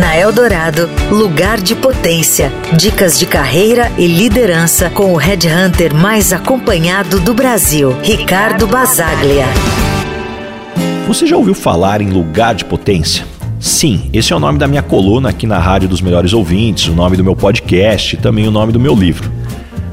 Na Eldorado, lugar de potência. Dicas de carreira e liderança com o headhunter mais acompanhado do Brasil, Ricardo Basaglia. Você já ouviu falar em lugar de potência? Sim, esse é o nome da minha coluna aqui na Rádio dos Melhores Ouvintes, o nome do meu podcast e também o nome do meu livro.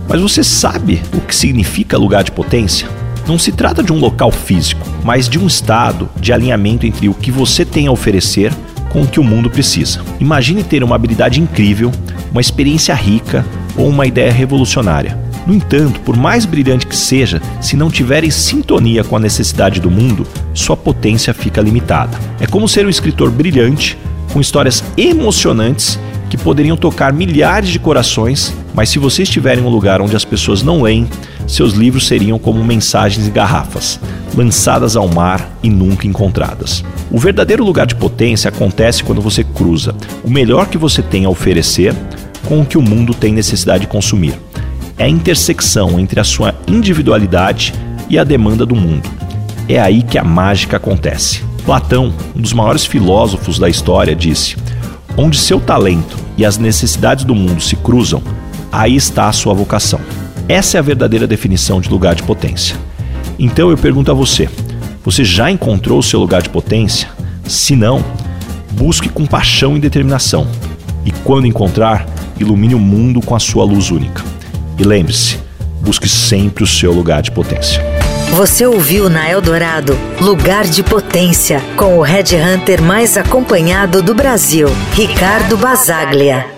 Mas você sabe o que significa lugar de potência? Não se trata de um local físico, mas de um estado de alinhamento entre o que você tem a oferecer com o que o mundo precisa. Imagine ter uma habilidade incrível, uma experiência rica ou uma ideia revolucionária. No entanto, por mais brilhante que seja, se não tiver em sintonia com a necessidade do mundo, sua potência fica limitada. É como ser um escritor brilhante, com histórias emocionantes que poderiam tocar milhares de corações, mas se você estiver em um lugar onde as pessoas não leem, seus livros seriam como mensagens em garrafas, lançadas ao mar e nunca encontradas. O verdadeiro lugar de potência acontece quando você cruza o melhor que você tem a oferecer com o que o mundo tem necessidade de consumir. É a intersecção entre a sua individualidade e a demanda do mundo. É aí que a mágica acontece. Platão, um dos maiores filósofos da história, disse: Onde seu talento e as necessidades do mundo se cruzam, aí está a sua vocação. Essa é a verdadeira definição de lugar de potência. Então eu pergunto a você: você já encontrou o seu lugar de potência? Se não, busque com paixão e determinação. E quando encontrar, ilumine o mundo com a sua luz única. E lembre-se, busque sempre o seu lugar de potência. Você ouviu na Eldorado Lugar de Potência, com o Red Hunter mais acompanhado do Brasil, Ricardo Basaglia.